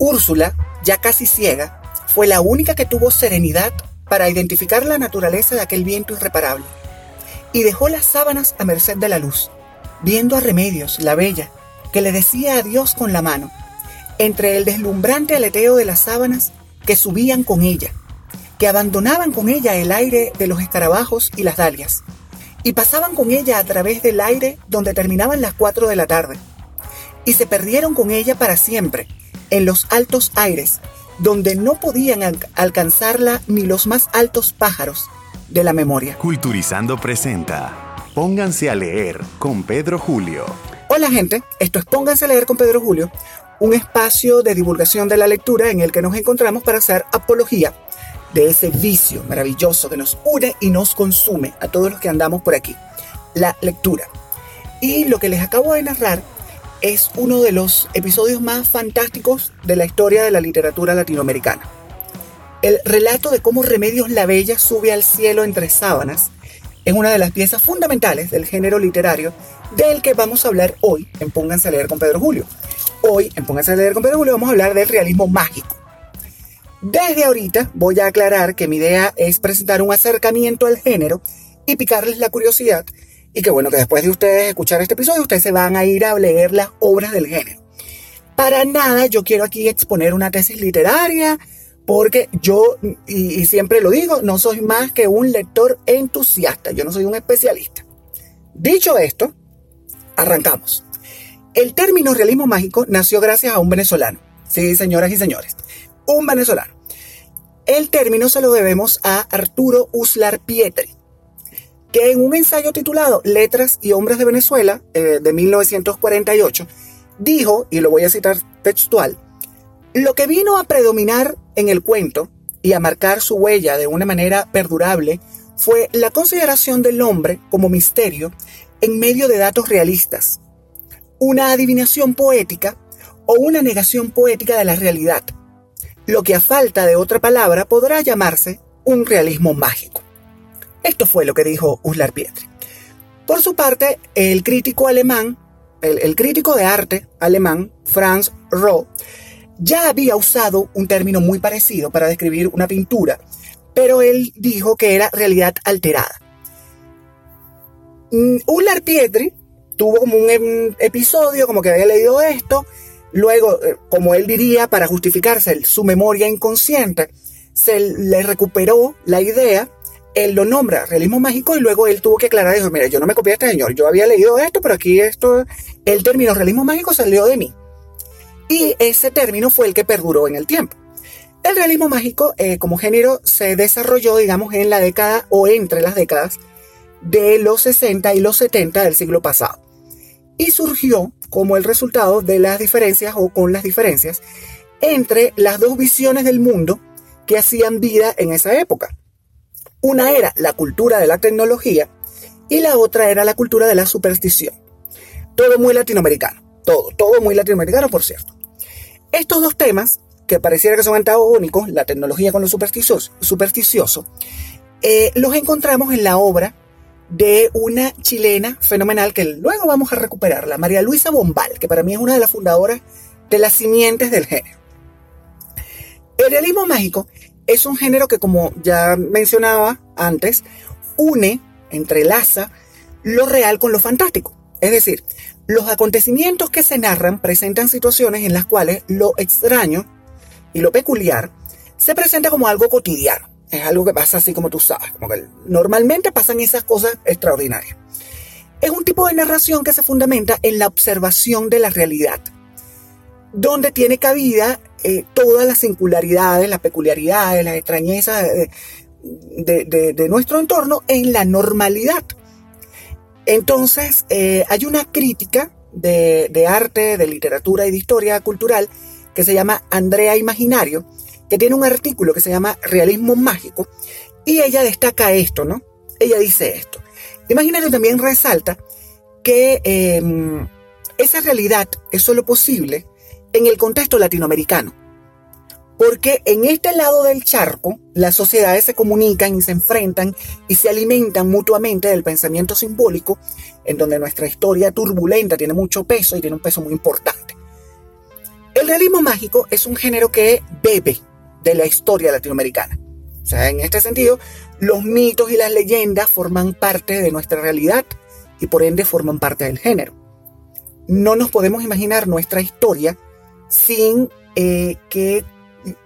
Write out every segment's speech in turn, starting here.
Úrsula, ya casi ciega, fue la única que tuvo serenidad para identificar la naturaleza de aquel viento irreparable. Y dejó las sábanas a merced de la luz, viendo a Remedios, la bella, que le decía adiós con la mano entre el deslumbrante aleteo de las sábanas que subían con ella, que abandonaban con ella el aire de los escarabajos y las dalias, y pasaban con ella a través del aire donde terminaban las cuatro de la tarde, y se perdieron con ella para siempre, en los altos aires, donde no podían alcanzarla ni los más altos pájaros de la memoria. Culturizando presenta Pónganse a leer con Pedro Julio. Hola gente, esto es Pónganse a leer con Pedro Julio, un espacio de divulgación de la lectura en el que nos encontramos para hacer apología de ese vicio maravilloso que nos une y nos consume a todos los que andamos por aquí, la lectura. Y lo que les acabo de narrar es uno de los episodios más fantásticos de la historia de la literatura latinoamericana. El relato de cómo Remedios la Bella sube al cielo entre sábanas es una de las piezas fundamentales del género literario del que vamos a hablar hoy en Pónganse a leer con Pedro Julio. Hoy, en Pónganse a leer con Pedro Julio, vamos a hablar del realismo mágico. Desde ahorita voy a aclarar que mi idea es presentar un acercamiento al género y picarles la curiosidad y que bueno, que después de ustedes escuchar este episodio, ustedes se van a ir a leer las obras del género. Para nada yo quiero aquí exponer una tesis literaria, porque yo, y, siempre lo digo, no soy más que un lector entusiasta, yo no soy un especialista. Dicho esto, arrancamos. El término realismo mágico nació gracias a un venezolano. Sí, señoras y señores, un venezolano. El término se lo debemos a Arturo Uslar Pietri, que en un ensayo titulado Letras y Hombres de Venezuela, eh, de 1948, dijo, y lo voy a citar textual, lo que vino a predominar en el cuento y a marcar su huella de una manera perdurable fue la consideración del hombre como misterio en medio de datos realistas, una adivinación poética o una negación poética de la realidad, lo que a falta de otra palabra podrá llamarse un realismo mágico. Esto fue lo que dijo Uslar Pietri. Por su parte, el crítico alemán, el, crítico de arte alemán, Franz Roh, ya había usado un término muy parecido para describir una pintura, pero él dijo que era realidad alterada. Mm, Uslar Pietri tuvo como un episodio, como que había leído esto, luego, eh, como él diría, para justificarse su memoria inconsciente, se le recuperó la idea, él lo nombra realismo mágico y luego él tuvo que aclarar, dijo, mira, yo no me copié a este señor, yo había leído esto, pero aquí esto, el término realismo mágico salió de mí. Y ese término fue el que perduró en el tiempo. El realismo mágico eh, como género se desarrolló, digamos, en la década o entre las décadas de los 60 y los 70 del siglo pasado y surgió como el resultado de las diferencias o con las diferencias entre las dos visiones del mundo que hacían vida en esa época. Una era la cultura de la tecnología y la otra era la cultura de la superstición. Todo muy latinoamericano, todo, todo muy latinoamericano, por cierto. Estos dos temas, que pareciera que son antagónicos, la tecnología con lo supersticioso, eh, los encontramos en la obra de una chilena fenomenal que luego vamos a recuperarla, María Luisa Bombal, que para mí es una de las fundadoras de las simientes del género. El realismo mágico es un género que, como ya mencionaba antes, une, entrelaza lo real con lo fantástico. Es decir, los acontecimientos que se narran presentan situaciones en las cuales lo extraño y lo peculiar se presenta como algo cotidiano. Es algo que pasa así como tú sabes, como que normalmente pasan esas cosas extraordinarias. Es un tipo de narración que se fundamenta en la observación de la realidad, donde tiene cabida eh, todas las singularidades, las peculiaridades, las extrañezas de, nuestro entorno en la normalidad. Entonces, eh, hay una crítica de, arte, de literatura y de historia cultural que se llama Andrea Imaginario, que tiene un artículo que se llama Realismo Mágico, y ella destaca esto, ¿no? Ella dice esto. Imaginario también resalta que em, esa realidad es solo posible en el contexto latinoamericano. Porque en este lado del charco, las sociedades se comunican y se enfrentan y se alimentan mutuamente del pensamiento simbólico, en donde nuestra historia turbulenta tiene mucho peso y tiene un peso muy importante. El realismo mágico es un género que bebe de la historia latinoamericana. O sea, en este sentido, los mitos y las leyendas forman parte de nuestra realidad y por ende forman parte del género. No nos podemos imaginar nuestra historia sin eh, que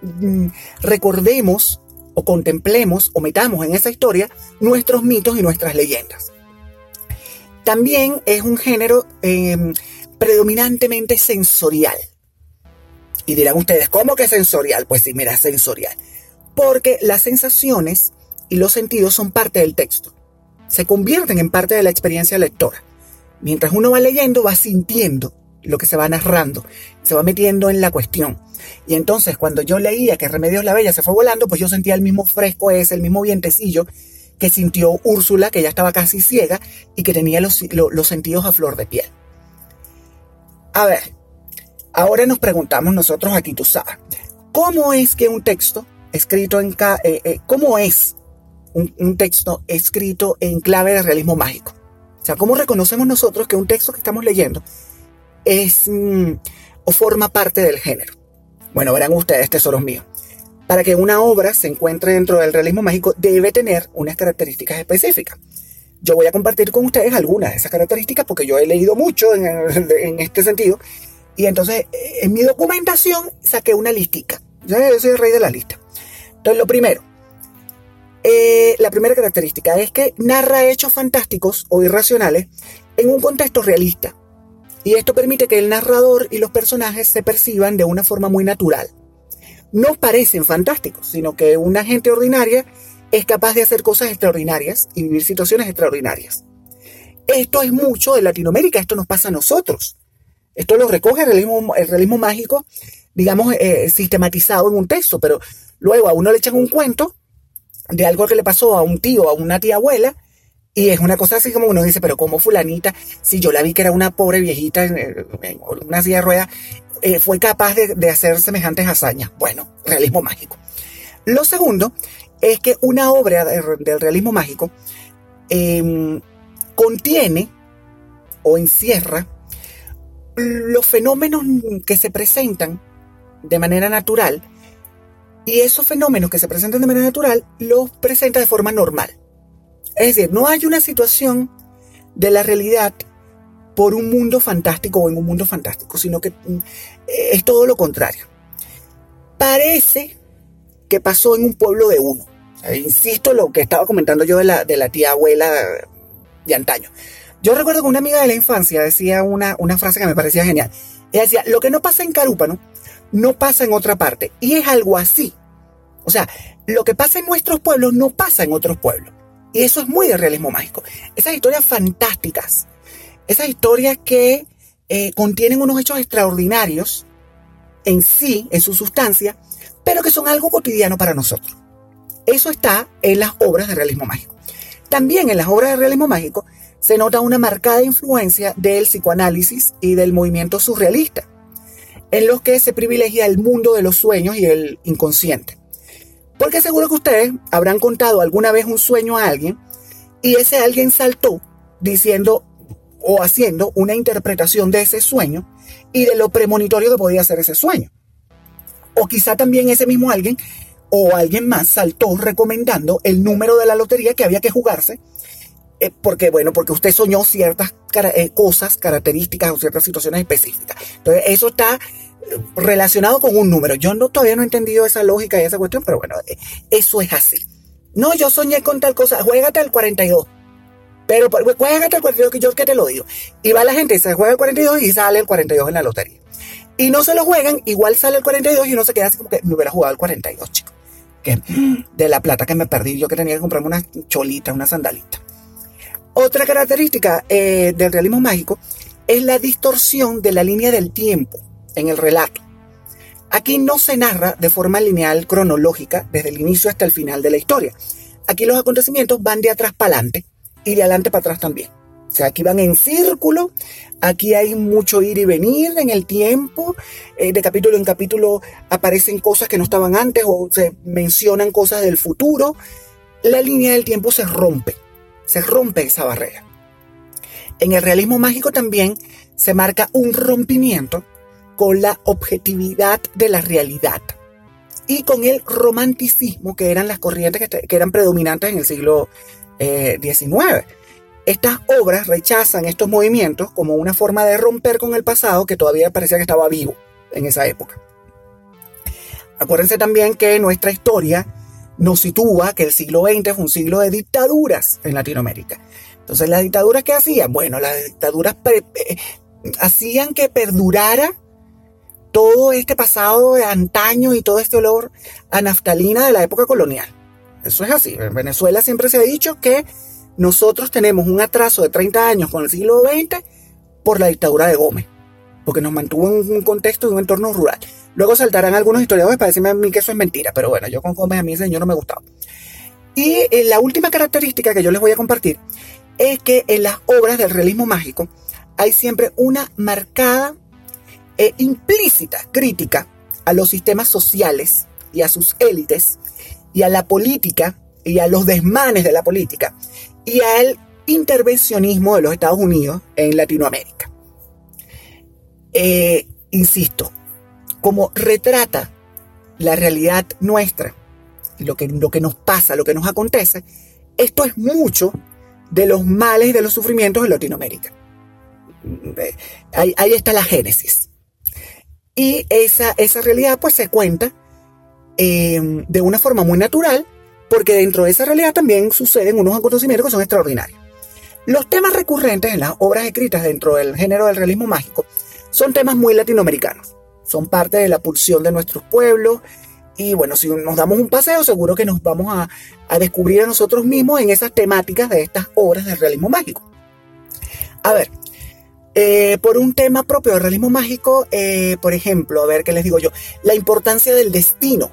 mm, recordemos o contemplemos o metamos en esa historia nuestros mitos y nuestras leyendas. También es un género em, predominantemente sensorial. Y dirán ustedes, ¿cómo que sensorial? Pues sí, mira, sensorial. Porque las sensaciones y los sentidos son parte del texto. Se convierten en parte de la experiencia lectora. Mientras uno va leyendo, va sintiendo lo que se va narrando, se va metiendo en la cuestión. Y entonces cuando yo leía que Remedios la Bella se fue volando, pues yo sentía el mismo fresco ese, el mismo vientecillo que sintió Úrsula, que ya estaba casi ciega y que tenía los, los sentidos a flor de piel. A ver, ahora nos preguntamos nosotros aquí, tú sabes, ¿cómo es que un texto escrito en... Eh, eh, ¿Cómo es un, un texto escrito en clave de realismo mágico? O sea, ¿cómo reconocemos nosotros que un texto que estamos leyendo es mm, o forma parte del género. Bueno, verán ustedes, tesoros míos. Para que una obra se encuentre dentro del realismo mágico debe tener unas características específicas. Yo voy a compartir con ustedes algunas de esas características porque yo he leído mucho en, este sentido. Y entonces en mi documentación saqué una listica. Yo soy el rey de la lista. Entonces lo primero, eh, la primera característica es que narra hechos fantásticos o irracionales en un contexto realista y esto permite que el narrador y los personajes se perciban de una forma muy natural. No parecen fantásticos, sino que una gente ordinaria es capaz de hacer cosas extraordinarias y vivir situaciones extraordinarias. Esto es mucho de Latinoamérica, esto nos pasa a nosotros. Esto lo recoge el realismo, mágico, digamos, eh, sistematizado en un texto, pero luego a uno le echan un cuento de algo que le pasó a un tío, a una tía abuela, y es una cosa así como uno dice, pero como fulanita, si yo la vi que era una pobre viejita en, una silla de ruedas, eh, fue capaz de, hacer semejantes hazañas. Bueno, realismo mágico. Lo segundo es que una obra del realismo mágico em, contiene o encierra los fenómenos que se presentan de manera natural y esos fenómenos que se presentan de manera natural los presenta de forma normal. Es decir, no hay una situación de la realidad por un mundo fantástico o en un mundo fantástico, sino que mm, es todo lo contrario. Parece que pasó en un pueblo de uno. insisto lo que estaba comentando yo de la, de la tía abuela de antaño. Yo recuerdo que una amiga de la infancia decía una, una frase que me parecía genial. Ella decía, lo que no pasa en Carúpano, no pasa en otra parte. Y es algo así. O sea, lo que pasa en nuestros pueblos no pasa en otros pueblos. Y eso es muy de realismo mágico. Esas historias fantásticas, esas historias que eh, contienen unos hechos extraordinarios en sí, en su sustancia, pero que son algo cotidiano para nosotros. Eso está en las obras de realismo mágico. También en las obras de realismo mágico se nota una marcada influencia del psicoanálisis y del movimiento surrealista, en los que se privilegia el mundo de los sueños y el inconsciente. Porque seguro que ustedes habrán contado alguna vez un sueño a alguien y ese alguien saltó diciendo o haciendo una interpretación de ese sueño y de lo premonitorio que podía ser ese sueño. O quizá también ese mismo alguien o alguien más saltó recomendando el número de la lotería que había que jugarse eh, porque bueno, porque usted soñó ciertas eh, cosas, características o ciertas situaciones específicas. Entonces, eso está relacionado con un número. Yo no, todavía no he entendido esa lógica y esa cuestión, pero bueno, eh, eso es así. No, yo soñé con tal cosa, juégate al 42. Pero juégate al 42 que yo que te lo digo. Y va la gente, se juega el 42 y sale el 42 en la lotería. Y no se lo juegan, igual sale el 42 y uno se queda así como que me hubiera jugado el 42, chico. Que de la plata que me perdí, yo que tenía que comprarme una cholita, una sandalita. Otra característica eh, del realismo mágico es la distorsión de la línea del tiempo en el relato. Aquí no se narra de forma lineal cronológica desde el inicio hasta el final de la historia. Aquí los acontecimientos van de atrás para adelante y de adelante para atrás también. O sea, aquí van en círculo, aquí hay mucho ir y venir en el tiempo, eh, de capítulo en capítulo aparecen cosas que no estaban antes o se mencionan cosas del futuro. La línea del tiempo se rompe, se rompe esa barrera. En el realismo mágico también se marca un rompimiento con la objetividad de la realidad y con el romanticismo que eran las corrientes que, eran predominantes en el siglo XIX. Eh, Estas obras rechazan estos movimientos como una forma de romper con el pasado que todavía parecía que estaba vivo en esa época. Acuérdense también que nuestra historia nos sitúa que el siglo XX fue un siglo de dictaduras en Latinoamérica. Entonces, ¿las dictaduras qué hacían? Bueno, las dictaduras eh, hacían que perdurara todo este pasado de antaño y todo este olor a naftalina de la época colonial. Eso es así. En Venezuela siempre se ha dicho que nosotros tenemos un atraso de 30 años con el siglo XX por la dictadura de Gómez, porque nos mantuvo en un contexto de un entorno rural. Luego saltarán algunos historiadores para decirme a mí que eso es mentira, pero bueno, yo con Gómez a mí ese señor no me gustaba. Y eh, la última característica que yo les voy a compartir es que en las obras del realismo mágico hay siempre una marcada e implícita crítica a los sistemas sociales y a sus élites y a la política y a los desmanes de la política y al intervencionismo de los Estados Unidos en Latinoamérica. Eh, insisto, como retrata la realidad nuestra, lo que, lo que nos pasa, lo que nos acontece, esto es mucho de los males y de los sufrimientos de Latinoamérica. Eh, ahí, ahí está la génesis. Y esa, esa realidad pues se cuenta eh, de una forma muy natural, porque dentro de esa realidad también suceden unos acontecimientos que son extraordinarios. Los temas recurrentes en las obras escritas dentro del género del realismo mágico son temas muy latinoamericanos. Son parte de la pulsión de nuestros pueblos. Y bueno, si nos damos un paseo, seguro que nos vamos a, a descubrir a nosotros mismos en esas temáticas de estas obras del realismo mágico. A ver, eh, por un tema propio del realismo mágico, eh, por ejemplo, a ver qué les digo yo, la importancia del destino.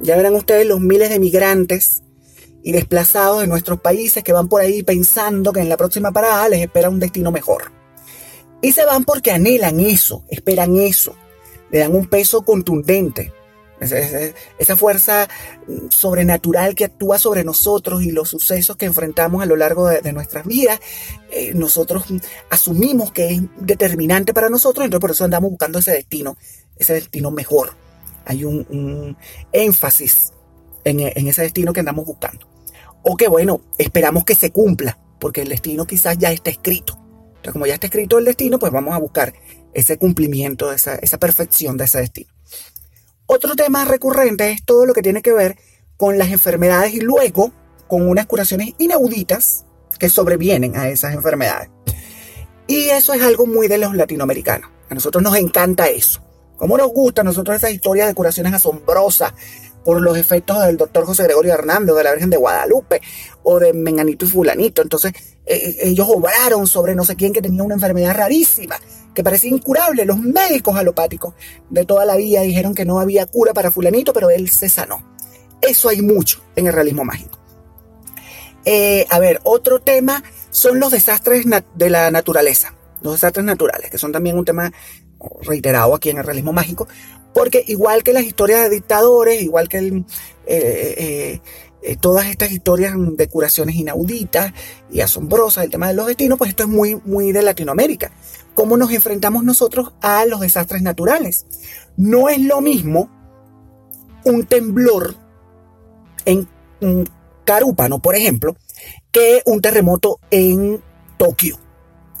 Ya verán ustedes los miles de migrantes y desplazados de nuestros países que van por ahí pensando que en la próxima parada les espera un destino mejor. Y se van porque anhelan eso, esperan eso, le dan un peso contundente esa fuerza sobrenatural que actúa sobre nosotros y los sucesos que enfrentamos a lo largo de, nuestras vidas, eh, nosotros asumimos que es determinante para nosotros, entonces por eso andamos buscando ese destino, ese destino mejor. Hay un, énfasis en, ese destino que andamos buscando. O que bueno, esperamos que se cumpla, porque el destino quizás ya está escrito. Entonces, como ya está escrito el destino, pues vamos a buscar ese cumplimiento, esa perfección de ese destino. Otro tema recurrente es todo lo que tiene que ver con las enfermedades y luego con unas curaciones inauditas que sobrevienen a esas enfermedades. Y eso es algo muy de los latinoamericanos. A nosotros nos encanta eso. Como nos gusta a nosotros esas historias de curaciones asombrosas por los efectos del doctor José Gregorio Hernández, de la Virgen de Guadalupe, o de Menganito y Fulanito. Entonces, eh, eh, ellos obraron sobre no sé quién que tenía una enfermedad rarísima que parecía incurable. Los médicos alopáticos de toda la vida dijeron que no había cura para fulanito, pero él se sanó. Eso hay mucho en el realismo mágico. Eh, a ver, otro tema son los desastres de la naturaleza, los desastres naturales, que son también un tema reiterado aquí en el realismo mágico, porque igual que las historias de dictadores, igual que el, eh, eh, todas estas historias de curaciones inauditas y asombrosas, el tema de los destinos, pues esto es muy, muy de Latinoamérica cómo nos enfrentamos nosotros a los desastres naturales. No es lo mismo un temblor en Carúpano, por ejemplo, que un terremoto en Tokio.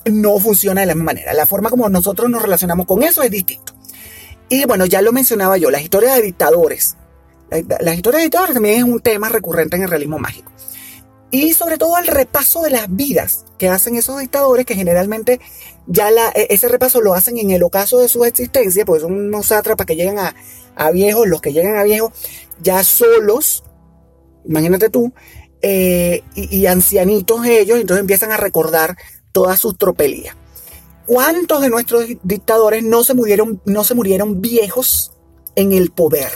No funciona de la misma manera. La forma como nosotros nos relacionamos con eso es distinto. Y bueno, ya lo mencionaba yo, las historias de dictadores. Las historias de dictadores también es un tema recurrente en el realismo mágico y sobre todo el repaso de las vidas que hacen esos dictadores, que generalmente ya e, ese repaso lo hacen en el ocaso de su existencia, porque son unos sátrapas que llegan a, viejos, los que llegan a viejos ya solos, imagínate tú, eh, y, ancianitos ellos, entonces empiezan a recordar todas sus tropelías. ¿Cuántos de nuestros dictadores no se murieron, no se murieron viejos en el poder.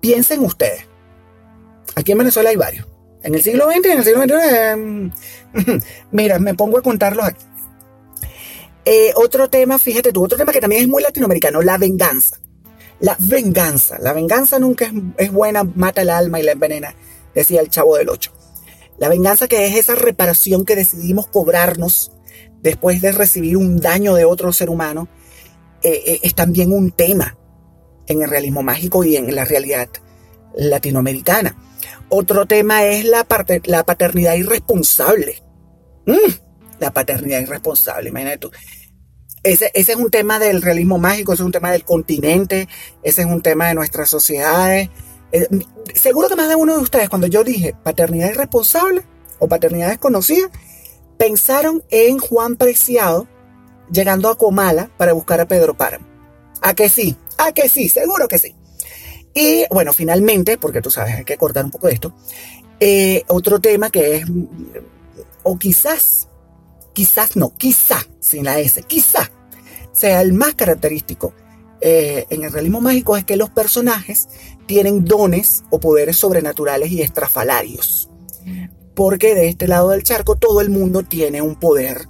Piensen ustedes. Aquí en Venezuela hay varios. En el siglo XX en el siglo XXI. mira, me pongo a contarlos aquí. Eh, otro tema, fíjate tú, otro tema que también es muy latinoamericano, la venganza. La venganza. La venganza nunca es, es buena, mata el alma y la envenena, decía el chavo del 8. La venganza que es esa reparación que decidimos cobrarnos después de recibir un daño de otro ser humano, eh, eh, es también un tema en el realismo mágico y en la realidad latinoamericana. Otro tema es la, parte, la paternidad irresponsable. Mm, la paternidad irresponsable, imagínate tú. Ese, ese, es un tema del realismo mágico, ese es un tema del continente, ese es un tema de nuestras sociedades. Eh, seguro que más de uno de ustedes, cuando yo dije paternidad irresponsable o paternidad desconocida, pensaron en Juan Preciado llegando a Comala para buscar a Pedro Páramo. ¿A que sí? ¿A que sí? Seguro que sí. Y bueno, finalmente, porque tú sabes, hay que cortar un poco de esto, eh, otro tema que es, o quizás, quizás no, quizá, sin la S, quizá sea el más característico eh, en el realismo mágico es que los personajes tienen dones o poderes sobrenaturales y estrafalarios porque de este lado del charco todo el mundo tiene un poder.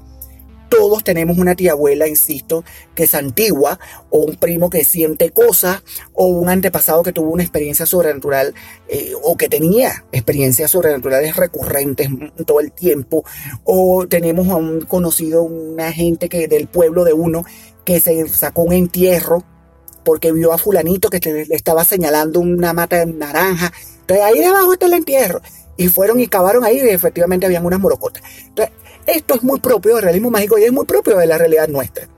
Todos tenemos una tía abuela, insisto, que es antigua, o un primo que siente cosas, o un antepasado que tuvo una experiencia sobrenatural, eh, o que tenía experiencias sobrenaturales recurrentes todo el tiempo, o tenemos a un conocido, una gente que del pueblo de uno que se sacó un entierro porque vio a fulanito que le estaba señalando una mata de naranja. Entonces ahí debajo está el entierro y fueron y cavaron ahí y efectivamente habían unas morocotas. Entonces, esto es muy propio del realismo mágico y es muy propio de la realidad nuestra.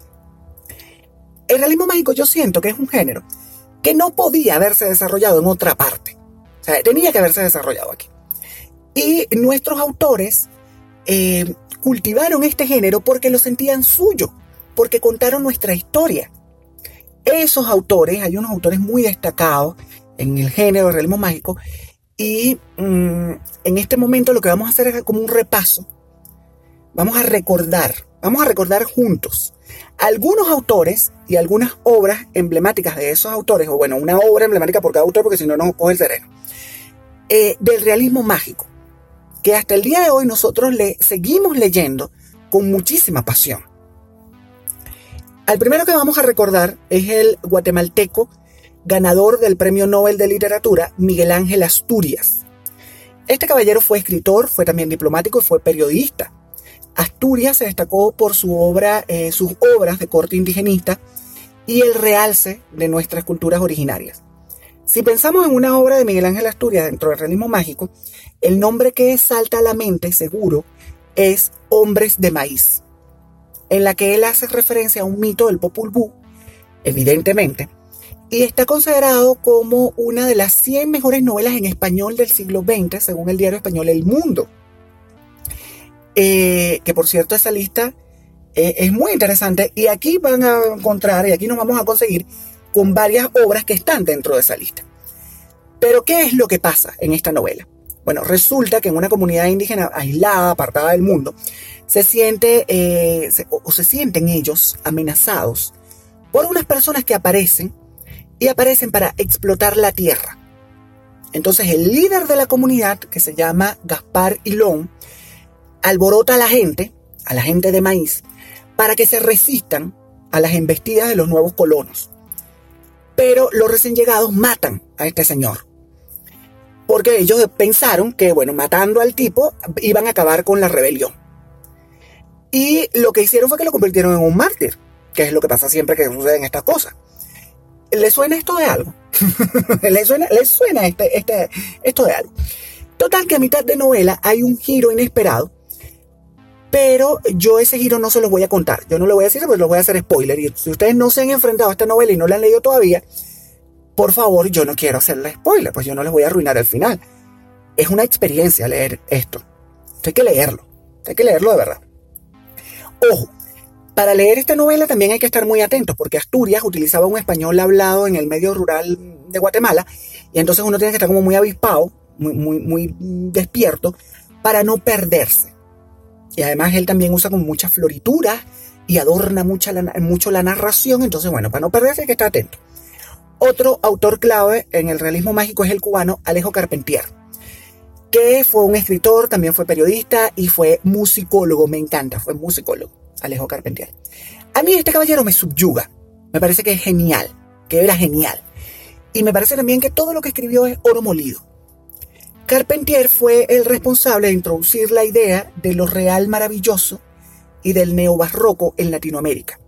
El realismo mágico yo siento que es un género que no podía haberse desarrollado en otra parte. O sea, tenía que haberse desarrollado aquí. Y nuestros autores eh, cultivaron este género porque lo sentían suyo, porque contaron nuestra historia. Esos autores, hay unos autores muy destacados en el género del realismo mágico, y mm, en este momento lo que vamos a hacer es como un repaso. Vamos a recordar, vamos a recordar juntos algunos autores y algunas obras emblemáticas de esos autores, o bueno, una obra emblemática por cada autor, porque si no nos coge el sereno, eh, del realismo mágico, que hasta el día de hoy nosotros le seguimos leyendo con muchísima pasión. Al primero que vamos a recordar es el guatemalteco ganador del Premio Nobel de Literatura, Miguel Ángel Asturias. Este caballero fue escritor, fue también diplomático y fue periodista. Asturias se destacó por su obra, eh, sus obras de corte indigenista y el realce de nuestras culturas originarias. Si pensamos en una obra de Miguel Ángel Asturias dentro del realismo mágico, el nombre que salta a la mente seguro es Hombres de Maíz, en la que él hace referencia a un mito del Popul Vuh, evidentemente, y está considerado como una de las 100 mejores novelas en español del siglo XX, según el diario español El Mundo. Eh, que por cierto esa lista eh, es muy interesante y aquí van a encontrar y aquí nos vamos a conseguir con varias obras que están dentro de esa lista. Pero ¿qué es lo que pasa en esta novela? Bueno, resulta que en una comunidad indígena aislada, apartada del mundo, se siente eh, o se sienten ellos amenazados por unas personas que aparecen y aparecen para explotar la tierra. Entonces el líder de la comunidad, que se llama Gaspar Hilón, alborota a la gente, a la gente de maíz, para que se resistan a las embestidas de los nuevos colonos. Pero los recién llegados matan a este señor. Porque ellos pensaron que, bueno, matando al tipo iban a acabar con la rebelión. Y lo que hicieron fue que lo convirtieron en un mártir, que es lo que pasa siempre que suceden estas cosas. ¿Le suena esto de algo? ¿Le suena, ¿Le suena este, este, esto de algo? Total que a mitad de novela hay un giro inesperado, pero yo ese giro no se los voy a contar. Yo no lo voy a decir porque los voy a hacer spoiler. Y si ustedes no se han enfrentado a esta novela y no la han leído todavía, por favor, yo no quiero hacerle spoiler, pues yo no les voy a arruinar el final. Es una experiencia leer esto. Hay que leerlo. Hay que leerlo de verdad. Ojo, para leer esta novela también hay que estar muy atentos porque Asturias utilizaba un español hablado en el medio rural de Guatemala y entonces uno tiene que estar como muy avispado, muy, muy, despierto para no perderse. Y además él también usa como mucha floritura y adorna mucha mucho la narración, entonces bueno, para no perderse hay que estar atento. Otro autor clave en el realismo mágico es el cubano Alejo Carpentier, que fue un escritor, también fue periodista y fue musicólogo. Me encanta, fue musicólogo, Alejo Carpentier. A mí este caballero me subyuga, me parece que es genial, que era genial. Y me parece también que todo lo que escribió es oro molido. Carpentier fue el responsable de introducir la idea de lo real maravilloso y del neobarroco en Latinoamérica.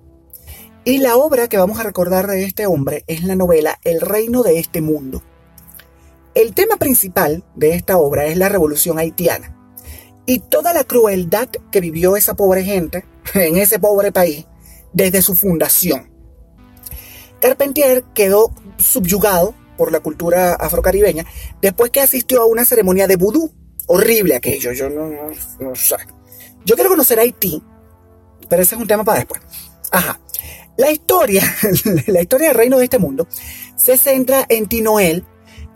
Y la obra que vamos a recordar de este hombre es la novela El reino de este mundo. El tema principal de esta obra es la revolución haitiana y toda la crueldad que vivió esa pobre gente en ese pobre país desde su fundación. Carpentier quedó subyugado por la cultura afrocaribeña después que asistió a una ceremonia de vudú. Horrible aquello, yo no, no, sé. Yo quiero conocer Haití, pero ese es un tema para después. Ajá. La historia, la historia del reino de este mundo, se centra en Tinoel,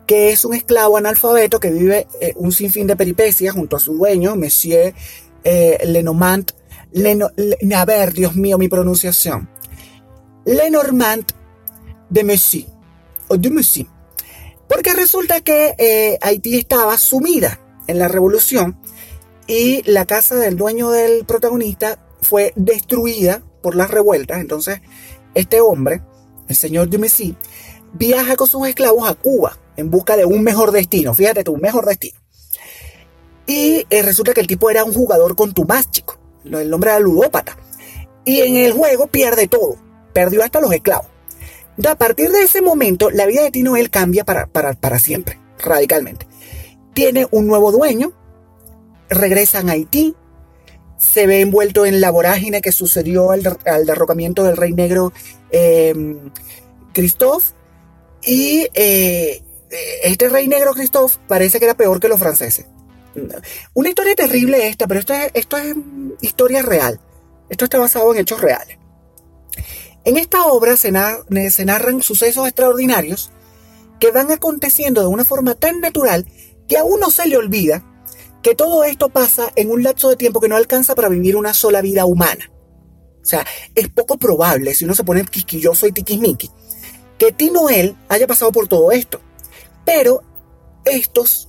que es un esclavo analfabeto que vive eh, un sinfín de peripecias junto a su dueño, Monsieur eh, Lenormand. A ver, Dios mío, mi pronunciación. Lenormand de Messi, o de Messi. Porque resulta que eh, Haití estaba sumida en la revolución y la casa del dueño del protagonista fue destruida por las revueltas. Entonces, este hombre, el señor Dumézy, viaja con sus esclavos a Cuba en busca de un mejor destino. Fíjate tú, un mejor destino. Y eh, resulta que el tipo era un jugador contumaz, chico. El nombre era ludópata. Y en el juego pierde todo. Perdió hasta los esclavos. a partir de ese momento, la vida de Tino él cambia para, para, para siempre, radicalmente. Tiene un nuevo dueño, regresan a Haití, se ve envuelto en la vorágine que sucedió al, derrocamiento del rey negro eh, Christophe. Y eh, este rey negro Christophe parece que era peor que los franceses. Una historia terrible esta, pero esto es, historia real. Esto está basado en hechos reales. En esta obra se, narran sucesos extraordinarios que van aconteciendo de una forma tan natural que a uno se le olvida que todo esto pasa en un lapso de tiempo que no alcanza para vivir una sola vida humana. O sea, es poco probable, si uno se pone quisquilloso y tiquismiqui, que Tino él haya pasado por todo esto. Pero estos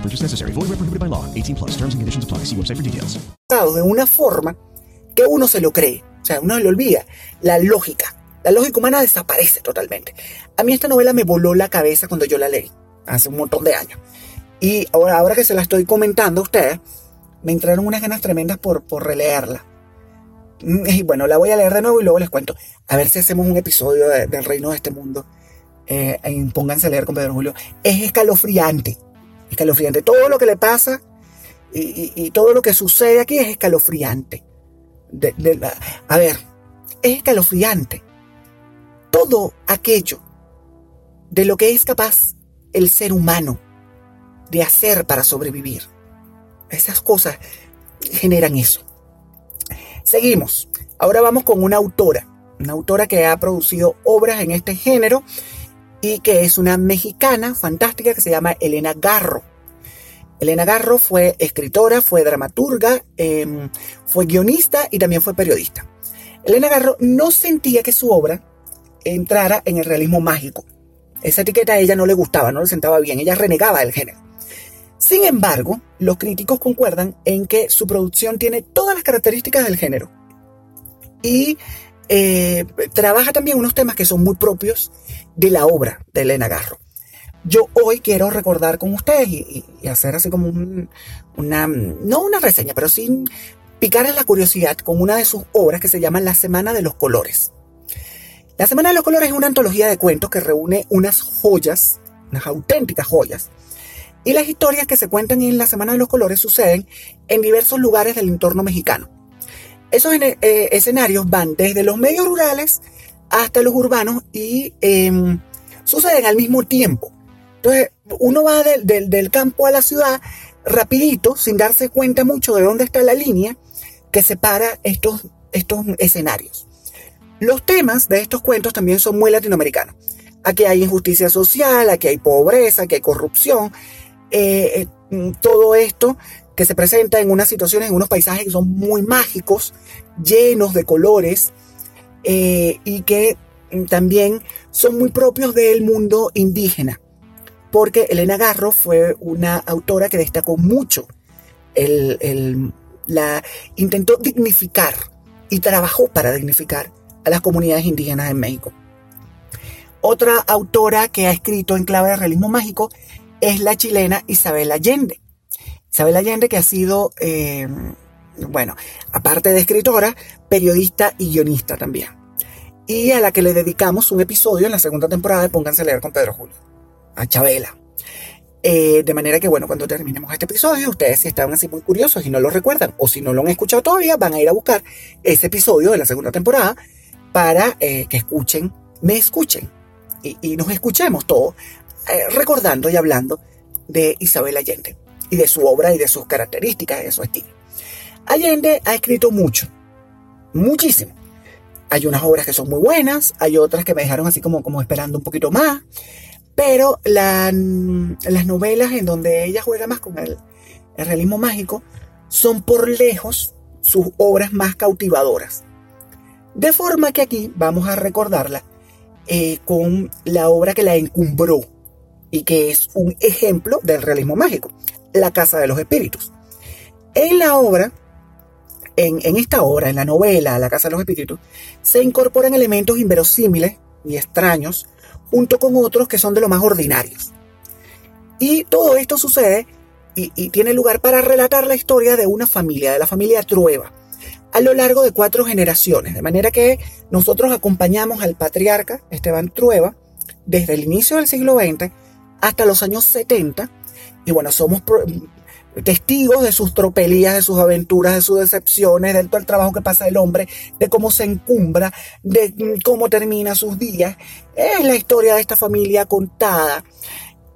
No purchase necessary. Void where prohibited by law. 18 plus. Terms and conditions apply. See website for details. De una forma que uno se lo cree. O sea, uno le olvida la lógica. La lógica humana desaparece totalmente. A mí esta novela me voló la cabeza cuando yo la leí, hace un montón de años. Y ahora, ahora que se la estoy comentando a ustedes, me entraron unas ganas tremendas por, por releerla. Mm, y bueno, la voy a leer de nuevo y luego les cuento. A ver si hacemos un episodio del reino de este mundo. Eh, pónganse a leer con Pedro Julio. Es escalofriante. Escalofriante. Todo lo que le pasa y, todo lo que sucede aquí es escalofriante. a ver, es escalofriante todo aquello de lo que es capaz el ser humano de hacer para sobrevivir. Esas cosas generan eso. Seguimos. Ahora vamos con una autora, una autora que ha producido obras en este género y que es una mexicana fantástica que se llama Elena Garro. Elena Garro fue escritora, fue dramaturga, em, fue guionista y también fue periodista. Elena Garro no sentía que su obra entrara en el realismo mágico. Esa etiqueta a ella no le gustaba, no le sentaba bien, ella renegaba del género. Sin embargo, los críticos concuerdan en que su producción tiene todas las características del género y eh, trabaja también unos temas que son muy propios de la obra de Elena Garro. Yo hoy quiero recordar con ustedes y, hacer así como una, no una reseña, pero sí picar la curiosidad con una de sus obras que se llama La Semana de los Colores. La Semana de los Colores es una antología de cuentos que reúne unas joyas, unas auténticas joyas. Y las historias que se cuentan en la Semana de los Colores suceden en diversos lugares del entorno mexicano. Esos eh, escenarios van desde los medios rurales hasta los urbanos y em, suceden al mismo tiempo. Entonces, uno va del, campo a la ciudad rapidito, sin darse cuenta mucho de dónde está la línea que separa estos, estos escenarios. Los temas de estos cuentos también son muy latinoamericanos. Aquí hay injusticia social, aquí hay pobreza, aquí hay corrupción. Eh, eh, todo esto que se presenta en unas situaciones, en unos paisajes que son muy mágicos, llenos de colores eh, y que también son muy propios del mundo indígena. Porque Elena Garro fue una autora que destacó mucho, el, la, intentó dignificar y trabajó para dignificar a las comunidades indígenas en México. Otra autora que ha escrito en clave de realismo mágico es la chilena Isabel Allende. Isabel Allende que ha sido, eh, bueno, aparte de escritora, periodista y guionista también. Y a la que le dedicamos un episodio en la segunda temporada de Pónganse a leer con Pedro Julio, a Chabela. Eh, de manera que, bueno, cuando terminemos este episodio, ustedes si estaban así muy curiosos y no lo recuerdan, o si no lo han escuchado todavía, van a ir a buscar ese episodio de la segunda temporada para eh, que escuchen, me escuchen y, nos escuchemos todos eh, recordando y hablando de Isabel Allende y de su obra y de sus características y de su estilo. Allende ha escrito mucho, muchísimo. Hay unas obras que son muy buenas, hay otras que me dejaron así como, como esperando un poquito más, pero la, las novelas en donde ella juega más con el, el realismo mágico son por lejos sus obras más cautivadoras. De forma que aquí vamos a recordarla eh, con la obra que la encumbró y que es un ejemplo del realismo mágico, La Casa de los Espíritus. En la obra, en, esta obra, en la novela La Casa de los Espíritus, se incorporan elementos inverosímiles y extraños junto con otros que son de lo más ordinarios. Y todo esto sucede y, y, tiene lugar para relatar la historia de una familia, de la familia Trueba, a lo largo de cuatro generaciones. De manera que nosotros acompañamos al patriarca Esteban Trueba desde el inicio del siglo XX hasta los años 70. Y bueno, somos testigos de sus tropelías, de sus aventuras, de sus decepciones, de todo el trabajo que pasa el hombre, de cómo se encumbra, de cómo termina sus días. Es la historia de esta familia contada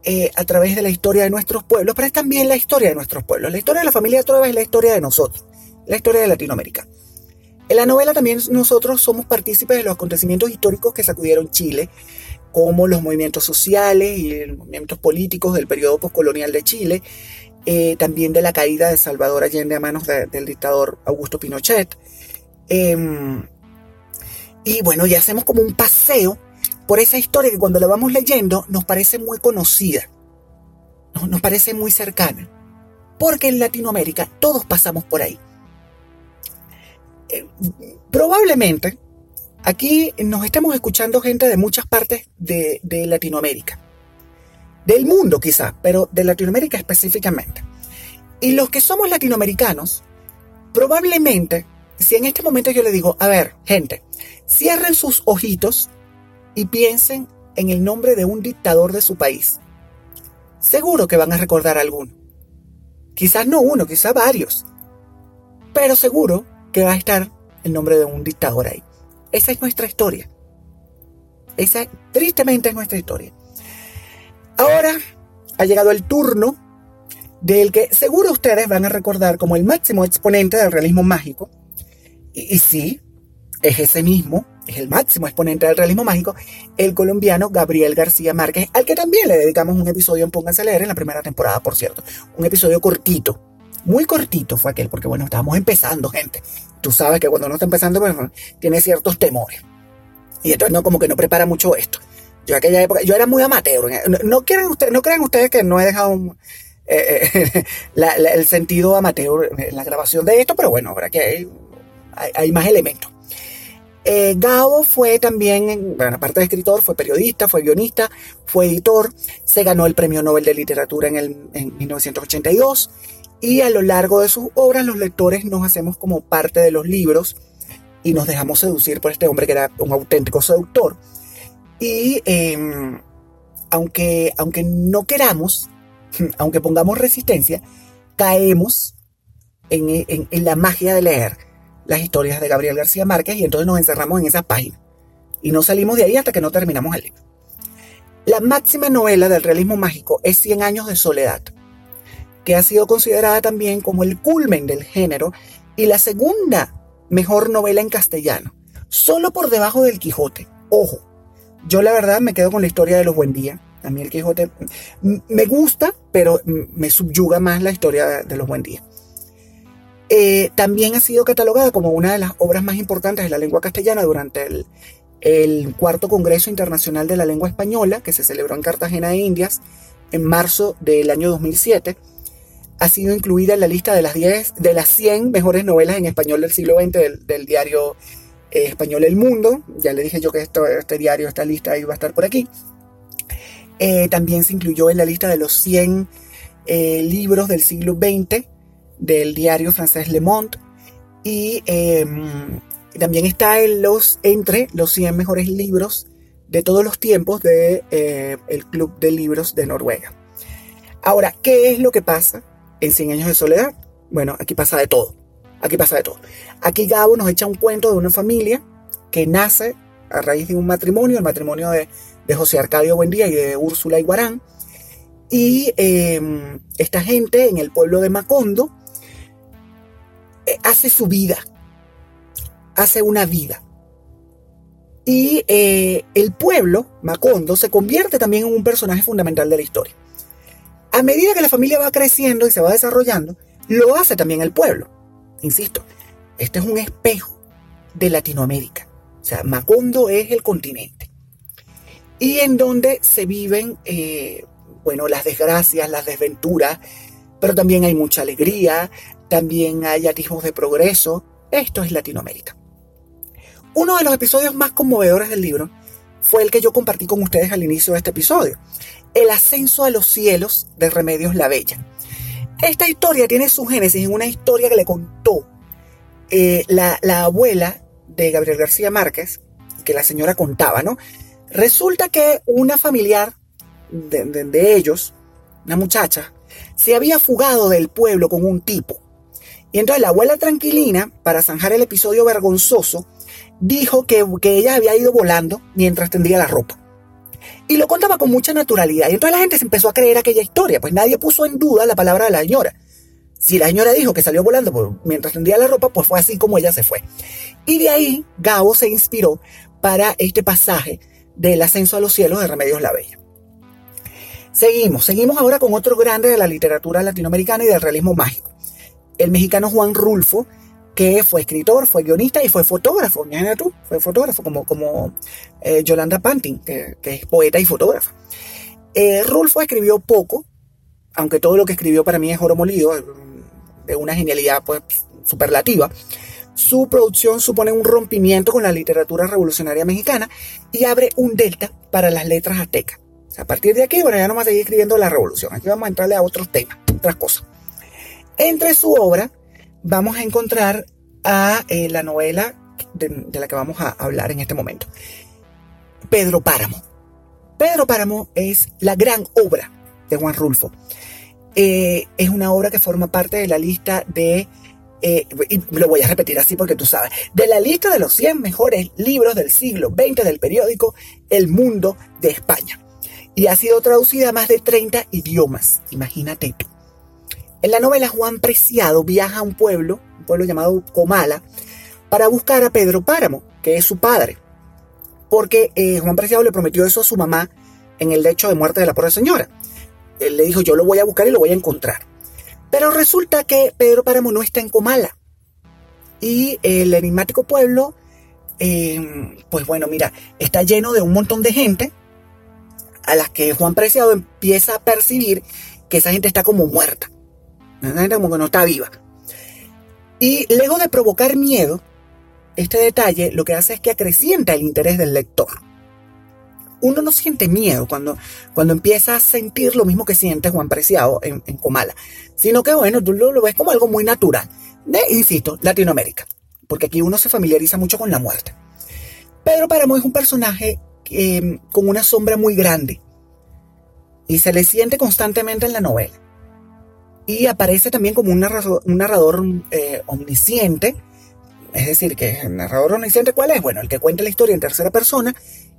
eh, a través de la historia de nuestros pueblos, pero es también la historia de nuestros pueblos. La historia de la familia Trueba es la historia de nosotros, la historia de Latinoamérica. En la novela también nosotros somos partícipes de los acontecimientos históricos que sacudieron Chile, como los movimientos sociales y los movimientos políticos del periodo postcolonial de Chile, eh, también de la caída de Salvador Allende a manos de, del dictador Augusto Pinochet. Eh, y bueno, ya hacemos como un paseo por esa historia que cuando la vamos leyendo nos parece muy conocida, nos, nos parece muy cercana, porque en Latinoamérica todos pasamos por ahí. Eh, probablemente aquí nos estemos escuchando gente de muchas partes de Latinoamérica del mundo quizá, pero de Latinoamérica específicamente. Y los que somos latinoamericanos, probablemente, si en este momento yo le digo, a ver, gente, cierren sus ojitos y piensen en el nombre de un dictador de su país, seguro que van a recordar alguno. Quizás no uno, quizás varios, pero seguro que va a estar el nombre de un dictador ahí. Esa es nuestra historia. Esa tristemente es nuestra historia. Ahora ha llegado el turno del que seguro ustedes van a recordar como el máximo exponente del realismo mágico. Y, sí, es ese mismo, es el máximo exponente del realismo mágico, el colombiano Gabriel García Márquez, al que también le dedicamos un episodio en Pónganse a leer en la primera temporada, por cierto. Un episodio cortito, muy cortito fue aquel, porque bueno, estábamos empezando, gente. Tú sabes que cuando uno está empezando, pues, tiene ciertos temores. Y entonces no, como que no prepara mucho esto. Yo aquella época, yo era muy amateur. No, no, quieren ustedes, no crean ustedes que no he dejado eh, eh, el sentido amateur en la grabación de esto, pero bueno, ahora que hay más elementos. Eh, Gabo fue también, bueno, aparte de escritor, fue periodista, fue guionista, fue editor, se ganó el Premio Nobel de Literatura en, el, en 1982 y a lo largo de sus obras los lectores nos hacemos como parte de los libros y nos dejamos seducir por este hombre que era un auténtico seductor. Y eh, aunque, aunque no queramos, aunque pongamos resistencia, caemos en, en, en, la magia de leer las historias de Gabriel García Márquez y entonces nos encerramos en esas páginas. Y no salimos de ahí hasta que no terminamos el libro. La máxima novela del realismo mágico es Cien años de soledad, que ha sido considerada también como el culmen del género y la segunda mejor novela en castellano, solo por debajo del Quijote. Ojo, yo la verdad me quedo con la historia de los Buendía. A mí el Quijote me gusta, pero me subyuga más la historia de los Buendía. Eh, también ha sido catalogada como una de las obras más importantes de la lengua castellana durante el, cuarto Congreso Internacional de la Lengua Española, que se celebró en Cartagena de Indias en marzo del año 2007 ha sido incluida en la lista de las 10, de las 100 mejores novelas en español del siglo XX del, diario español El Mundo. Ya le dije yo que este diario, esta lista iba a estar por aquí. Eh, también se incluyó en la lista de los 100 eh, libros del siglo XX del diario francés Le Monde. Y em, también está en los, entre los 100 mejores libros de todos los tiempos del de, el Club de Libros de Noruega. Ahora, ¿qué es lo que pasa en 100 años de soledad. Bueno, aquí pasa de todo. Aquí pasa de todo. Aquí Gabo nos echa un cuento de una familia que nace a raíz de un matrimonio, el matrimonio de, José Arcadio Buendía y de Úrsula Iguarán. Y em, esta gente en el pueblo de Macondo eh, hace su vida, hace una vida. Y eh, el pueblo, Macondo, se convierte también en un personaje fundamental de la historia. A medida que la familia va creciendo y se va desarrollando, lo hace también el pueblo. Insisto, este es un espejo de Latinoamérica. O sea, Macondo es el continente. Y en donde se viven, eh, bueno, las desgracias, las desventuras, pero también hay mucha alegría, también hay atismos de progreso. Esto es Latinoamérica. Uno de los episodios más conmovedores del libro fue el que yo compartí con ustedes al inicio de este episodio, el ascenso a los cielos de Remedios la Bella. Esta historia tiene su génesis en una historia que le contó eh, la, abuela de Gabriel García Márquez, que la señora contaba, ¿no? Resulta que una familiar de, ellos, una muchacha, se había fugado del pueblo con un tipo. Y entonces la abuela tranquilina, para zanjar el episodio vergonzoso, dijo que, que ella había ido volando mientras tendía la ropa. Y lo contaba con mucha naturalidad. Y entonces la gente se empezó a creer aquella historia, pues nadie puso en duda la palabra de la señora. Si la señora dijo que salió volando mientras tendía la ropa, pues fue así como ella se fue. Y de ahí Gabo se inspiró para este pasaje del ascenso a los cielos de Remedios la Bella. Seguimos, seguimos ahora con otro grande de la literatura latinoamericana y del realismo mágico. El mexicano Juan Rulfo, que fue escritor, fue guionista y fue fotógrafo. Imagínate tú, fue fotógrafo como, como eh, Yolanda Pantin, que, es poeta y fotógrafa. Eh, Rulfo escribió poco, aunque todo lo que escribió para mí es oro molido, de una genialidad pues superlativa. Su producción supone un rompimiento con la literatura revolucionaria mexicana y abre un delta para las letras aztecas. a partir de aquí, bueno, ya no a seguir escribiendo la revolución. Aquí vamos a entrarle a otros temas, otras cosas. Entre su obra vamos a encontrar a eh, la novela de, la que vamos a hablar en este momento. Pedro Páramo. Pedro Páramo es la gran obra de Juan Rulfo. Eh, es una obra que forma parte de la lista de, eh, y lo voy a repetir así porque tú sabes, de la lista de los 100 mejores libros del siglo XX del periódico El Mundo de España. Y ha sido traducida a más de 30 idiomas, imagínate tú. En la novela Juan Preciado viaja a un pueblo, un pueblo llamado Comala, para buscar a Pedro Páramo, que es su padre. Porque eh, Juan Preciado le prometió eso a su mamá en el lecho de muerte de la pobre señora. Él le dijo, yo lo voy a buscar y lo voy a encontrar. Pero resulta que Pedro Páramo no está en Comala. Y el enigmático pueblo, eh, pues bueno, mira, está lleno de un montón de gente a las que Juan Preciado empieza a percibir que esa gente está como muerta como que no está viva. Y lejos de provocar miedo, este detalle lo que hace es que acrecienta el interés del lector. Uno no siente miedo cuando, cuando empieza a sentir lo mismo que siente Juan Preciado en, Comala, sino que bueno, tú lo, ves como algo muy natural. De, insisto, Latinoamérica, porque aquí uno se familiariza mucho con la muerte. Pedro Páramo es un personaje em, con una sombra muy grande y se le siente constantemente en la novela y aparece también como un narrador, un narrador eh, omnisciente. Es decir, que el narrador omnisciente, ¿cuál es? Bueno, el que cuenta la historia en tercera persona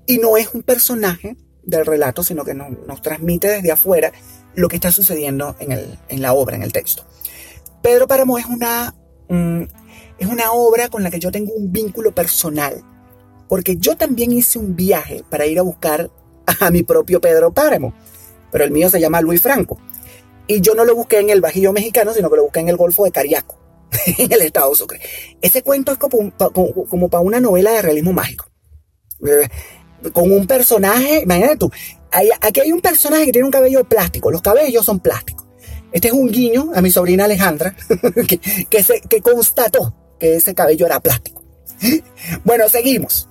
y no es un personaje del relato, sino que nos, transmite desde afuera lo que está sucediendo en, el, en la obra, en el texto. Pedro Páramo es una, mm, es una obra con la que yo tengo un vínculo personal, porque yo también hice un viaje para ir a buscar a mi propio Pedro Páramo, pero el mío se llama Luis Franco. Y yo no lo busqué en el Bajío mexicano, sino que lo busqué en el Golfo de Cariaco, en el estado de Sucre. Ese cuento es como, para una novela de realismo mágico. Eh, con un personaje, imagínate tú, aquí hay un personaje que tiene un cabello plástico, los cabellos son plásticos. Este es un guiño a mi sobrina Alejandra, que, que, constató que ese cabello era plástico. Bueno, seguimos.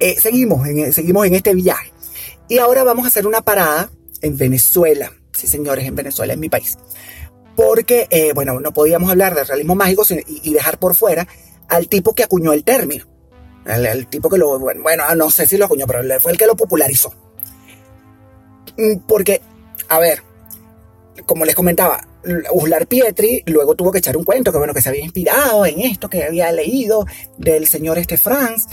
Eh, seguimos, seguimos en este viaje. Y ahora vamos a hacer una parada en Venezuela. Sí, señores, en Venezuela, en mi país. Porque, eh, bueno, no podíamos hablar de realismo mágico y, dejar por fuera al tipo que acuñó el término. El, tipo que lo, bueno, bueno, no sé si lo acuñó, pero fue el que lo popularizó. Mm, porque, a ver, como les comentaba, Uslar Pietri luego tuvo que echar un cuento que bueno, que se había inspirado en esto que había leído del señor este Franz,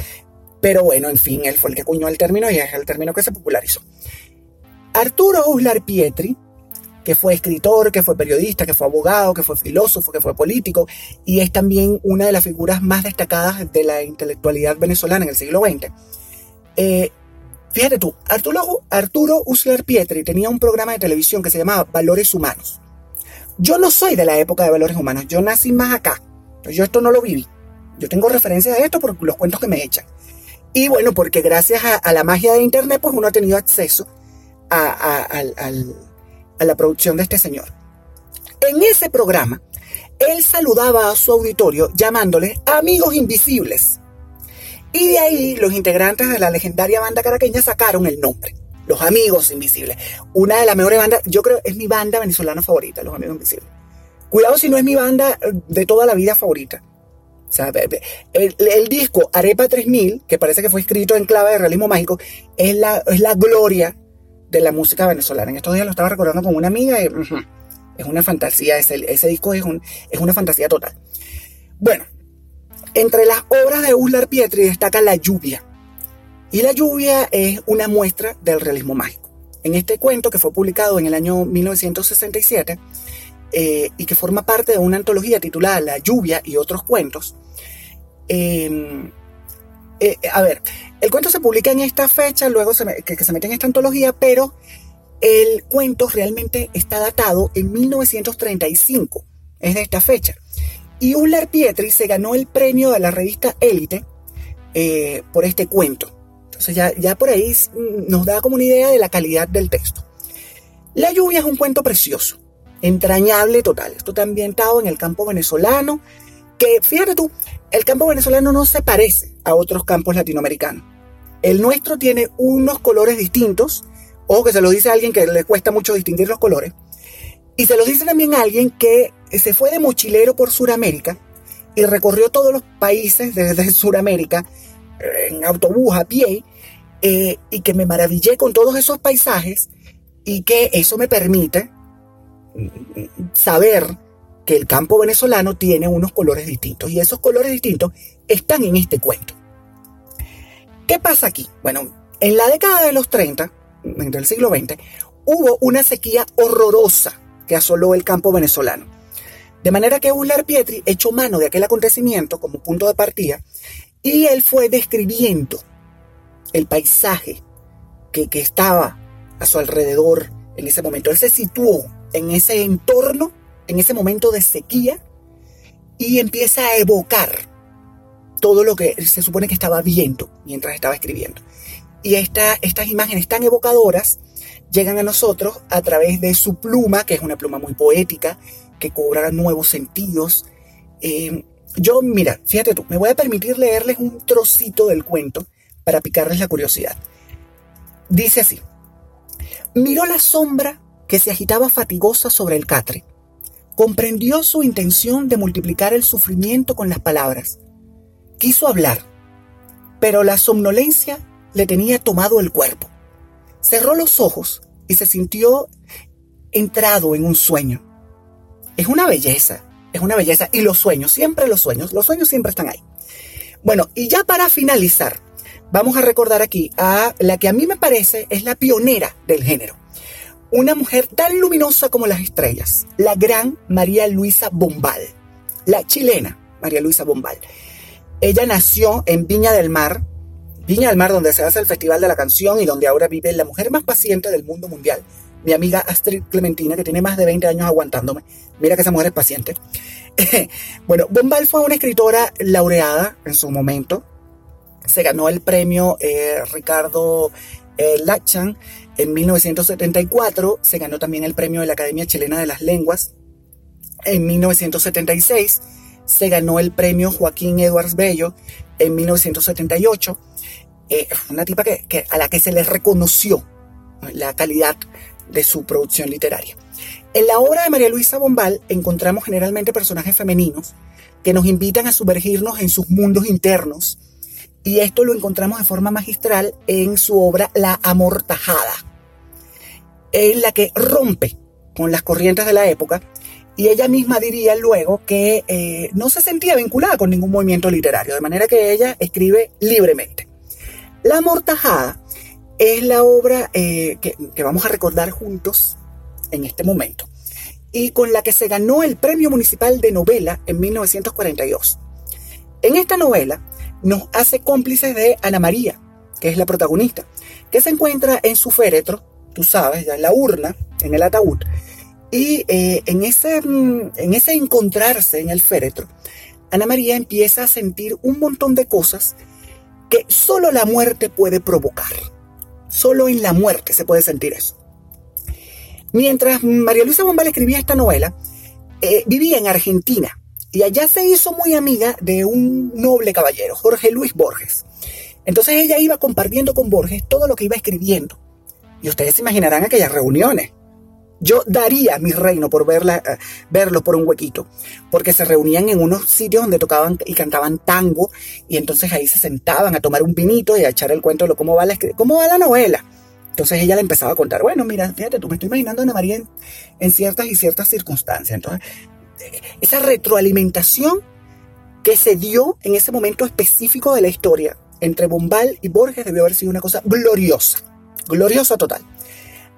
pero bueno, en fin, él fue el que acuñó el término y es el término que se popularizó. Arturo Uslar Pietri, que fue escritor, que fue periodista, que fue abogado, que fue filósofo, que fue político, y es también una de las figuras más destacadas de la intelectualidad venezolana en el siglo XX. Eh, fíjate tú, Arturo, Arturo Uslar Pietri tenía un programa de televisión que se llamaba Valores Humanos. Yo no soy de la época de valores humanos, yo nací más acá. Yo esto no lo viví. Yo tengo referencia de esto por los cuentos que me echan. Y bueno, porque gracias a, la magia de Internet, pues uno ha tenido acceso a, la producción de este señor. En ese programa, él saludaba a su auditorio llamándole amigos invisibles. Y de ahí los integrantes de la legendaria banda caraqueña sacaron el nombre. Los Amigos Invisibles. Una de las mejores bandas, yo creo, es mi banda venezolana favorita, Los Amigos Invisibles. Cuidado si no es mi banda de toda la vida favorita. O sea, el, disco Arepa 3000, que parece que fue escrito en clave de realismo mágico, es la, es la gloria de la música venezolana. En estos días lo estaba recordando con una amiga y es una fantasía, ese, ese disco es, un, es una fantasía total. Bueno, entre las obras de Uslar Pietri destaca La lluvia, y la lluvia es una muestra del realismo mágico. En este cuento, que fue publicado en el año 1967 eh, y que forma parte de una antología titulada La lluvia y otros cuentos, em, eh, a ver, el cuento se publica en esta fecha, luego que, se mete en esta antología, pero el cuento realmente está datado en 1935, es de esta fecha. Y Uller Pietri se ganó el premio de la revista Élite eh, por este cuento. Entonces ya, por ahí nos da como una idea de la calidad del texto. La lluvia es un cuento precioso, entrañable total. Esto está ambientado en el campo venezolano, que fíjate tú, el campo venezolano no se parece a otros campos latinoamericanos. El nuestro tiene unos colores distintos, o que se lo dice a alguien que le cuesta mucho distinguir los colores, y se lo dice también a alguien que se fue de mochilero por Sudamérica y recorrió todos los países desde Sudamérica en autobús a pie eh, y que me maravillé con todos esos paisajes y que eso me permite saber que el campo venezolano tiene unos colores distintos y esos colores distintos están en este cuento. ¿Qué pasa aquí? Bueno, en la década de los 30, del siglo XX, hubo una sequía horrorosa que asoló el campo venezolano. De manera que Uller Pietri echó mano de aquel acontecimiento como punto de partida y él fue describiendo el paisaje que, estaba a su alrededor en ese momento. Él se situó en ese entorno, en ese momento de sequía, y empieza a evocar todo lo que se supone que estaba viendo mientras estaba escribiendo. Y esta, estas imágenes tan evocadoras llegan a nosotros a través de su pluma, que es una pluma muy poética, que cobra nuevos sentidos. Eh, yo, mira, fíjate tú, me voy a permitir leerles un trocito del cuento para picarles la curiosidad. Dice así, miró la sombra que se agitaba fatigosa sobre el catre. Comprendió su intención de multiplicar el sufrimiento con las palabras. Quiso hablar, pero la somnolencia le tenía tomado el cuerpo. Cerró los ojos y se sintió entrado en un sueño. Es una belleza, es una belleza. Y los sueños, siempre los sueños, los sueños siempre están ahí. Bueno, y ya para finalizar, vamos a recordar aquí a la que a mí me parece es la pionera del género. Una mujer tan luminosa como las estrellas, la gran María Luisa Bombal, la chilena María Luisa Bombal. Ella nació en Viña del Mar, Viña del Mar donde se hace el Festival de la Canción y donde ahora vive la mujer más paciente del mundo mundial, mi amiga Astrid Clementina, que tiene más de 20 años aguantándome. Mira que esa mujer es paciente. bueno, Bombal fue una escritora laureada en su momento. Se ganó el premio eh, Ricardo eh, Lachan en 1974. Se ganó también el premio de la Academia Chilena de las Lenguas en 1976. Se ganó el premio Joaquín Edwards Bello en 1978. Eh, una tipa que, a la que se le reconoció la calidad de su producción literaria. En la obra de María Luisa Bombal encontramos generalmente personajes femeninos que nos invitan a sumergirnos en sus mundos internos y esto lo encontramos de forma magistral en su obra La Amortajada, en la que rompe con las corrientes de la época y ella misma diría luego que eh, no se sentía vinculada con ningún movimiento literario, de manera que ella escribe libremente. La Amortajada es la obra eh, que, vamos a recordar juntos en este momento y con la que se ganó el Premio Municipal de Novela en 1942. En esta novela nos hace cómplices de Ana María, que es la protagonista, que se encuentra en su féretro, tú sabes, ya en la urna, en el ataúd, y eh, en, ese, mm, en ese encontrarse en el féretro, Ana María empieza a sentir un montón de cosas que solo la muerte puede provocar. Solo en la muerte se puede sentir eso. Mientras María Luisa Bombal escribía esta novela, eh, vivía en Argentina y allá se hizo muy amiga de un noble caballero, Jorge Luis Borges. Entonces ella iba compartiendo con Borges todo lo que iba escribiendo. Y ustedes se imaginarán aquellas reuniones. Yo daría mi reino por verla, eh, verlo por un huequito, porque se reunían en unos sitios donde tocaban y cantaban tango, y entonces ahí se sentaban a tomar un vinito y a echar el cuento de cómo va la, cómo va la novela. Entonces ella le empezaba a contar, bueno, mira, fíjate, tú me estoy imaginando a Ana María en, ciertas y ciertas circunstancias. Entonces, esa retroalimentación que se dio en ese momento específico de la historia entre Bombal y Borges debió haber sido una cosa gloriosa, gloriosa total.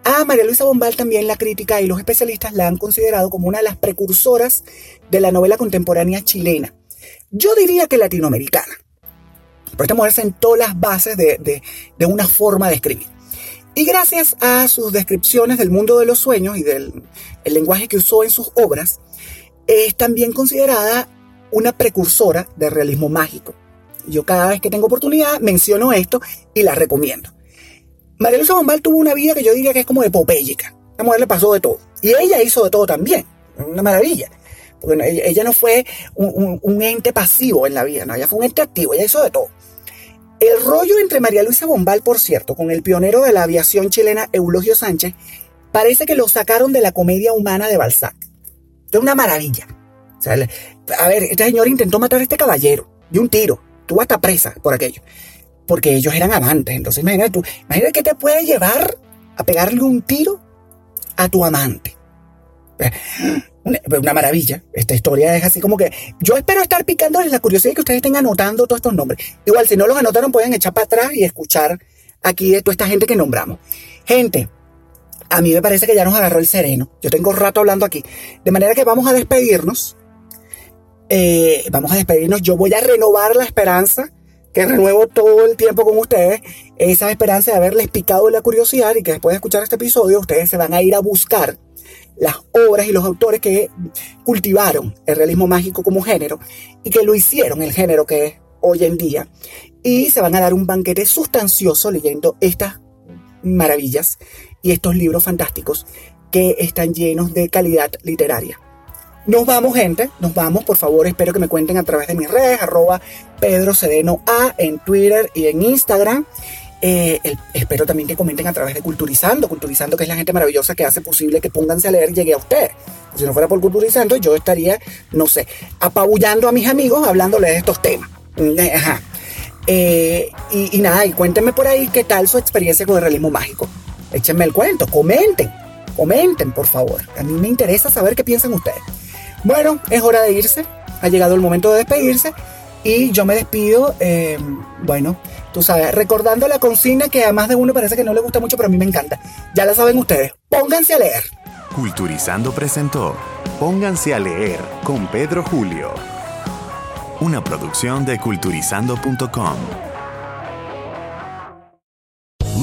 A María Luisa Bombal también la crítica y los especialistas la han considerado como una de las precursoras de la novela contemporánea chilena. Yo diría que latinoamericana. Pero esta mujer sentó las bases de, una forma de escribir. Y gracias a sus descripciones del mundo de los sueños y del lenguaje que usó en sus obras, es también considerada una precursora del realismo mágico. Yo cada vez que tengo oportunidad menciono esto y la recomiendo. María Luisa Bombal tuvo una vida que yo diría que es como epopélica. La mujer le pasó de todo. Y ella hizo de todo también. Una maravilla. Porque ella no fue un, ente pasivo en la vida, no, ella fue un ente activo, ella hizo de todo. El rollo entre María Luisa Bombal, por cierto, con el pionero de la aviación chilena Eulogio Sánchez, parece que lo sacaron de la comedia humana de Balzac. Es una maravilla. a ver, este señor intentó matar a este caballero de un tiro. Tuvo hasta presa por aquello porque ellos eran amantes. Entonces imagínate tú, imagínate que te puede llevar a pegarle un tiro a tu amante. Una, maravilla. Esta historia es así como que yo espero estar picándoles la curiosidad que ustedes estén anotando todos estos nombres. Igual, si no los anotaron, pueden echar para atrás y escuchar aquí de toda esta gente que nombramos. Gente, a mí me parece que ya nos agarró el sereno. Yo tengo rato hablando aquí. De manera que vamos a despedirnos. Eh, vamos a despedirnos. Yo voy a renovar la esperanza que renuevo todo el tiempo con ustedes esa esperanza de haberles picado la curiosidad y que después de escuchar este episodio ustedes se van a ir a buscar las obras y los autores que cultivaron el realismo mágico como género y que lo hicieron el género que es hoy en día y se van a dar un banquete sustancioso leyendo estas maravillas y estos libros fantásticos que están llenos de calidad literaria. Nos vamos, gente. Nos vamos. Por favor, espero que me cuenten a través de mis redes, arroba Pedro Cedeno A en Twitter y en Instagram. Eh, espero también que comenten a través de Culturizando, Culturizando que es la gente maravillosa que hace posible que pónganse a leer llegue a ustedes. Si no fuera por Culturizando, yo estaría, no sé, apabullando a mis amigos hablándoles de estos temas. Eh, ajá. Eh, y, y, nada, y cuéntenme por ahí qué tal su experiencia con el realismo mágico. Échenme el cuento, comenten, comenten por favor. A mí me interesa saber qué piensan ustedes. Bueno, es hora de irse. Ha llegado el momento de despedirse. Y yo me despido, eh, bueno, tú sabes, recordando la consigna que a más de uno parece que no le gusta mucho, pero a mí me encanta. Ya la saben ustedes, pónganse a leer. Culturizando presentó Pónganse a leer con Pedro Julio. Una producción de culturizando.com.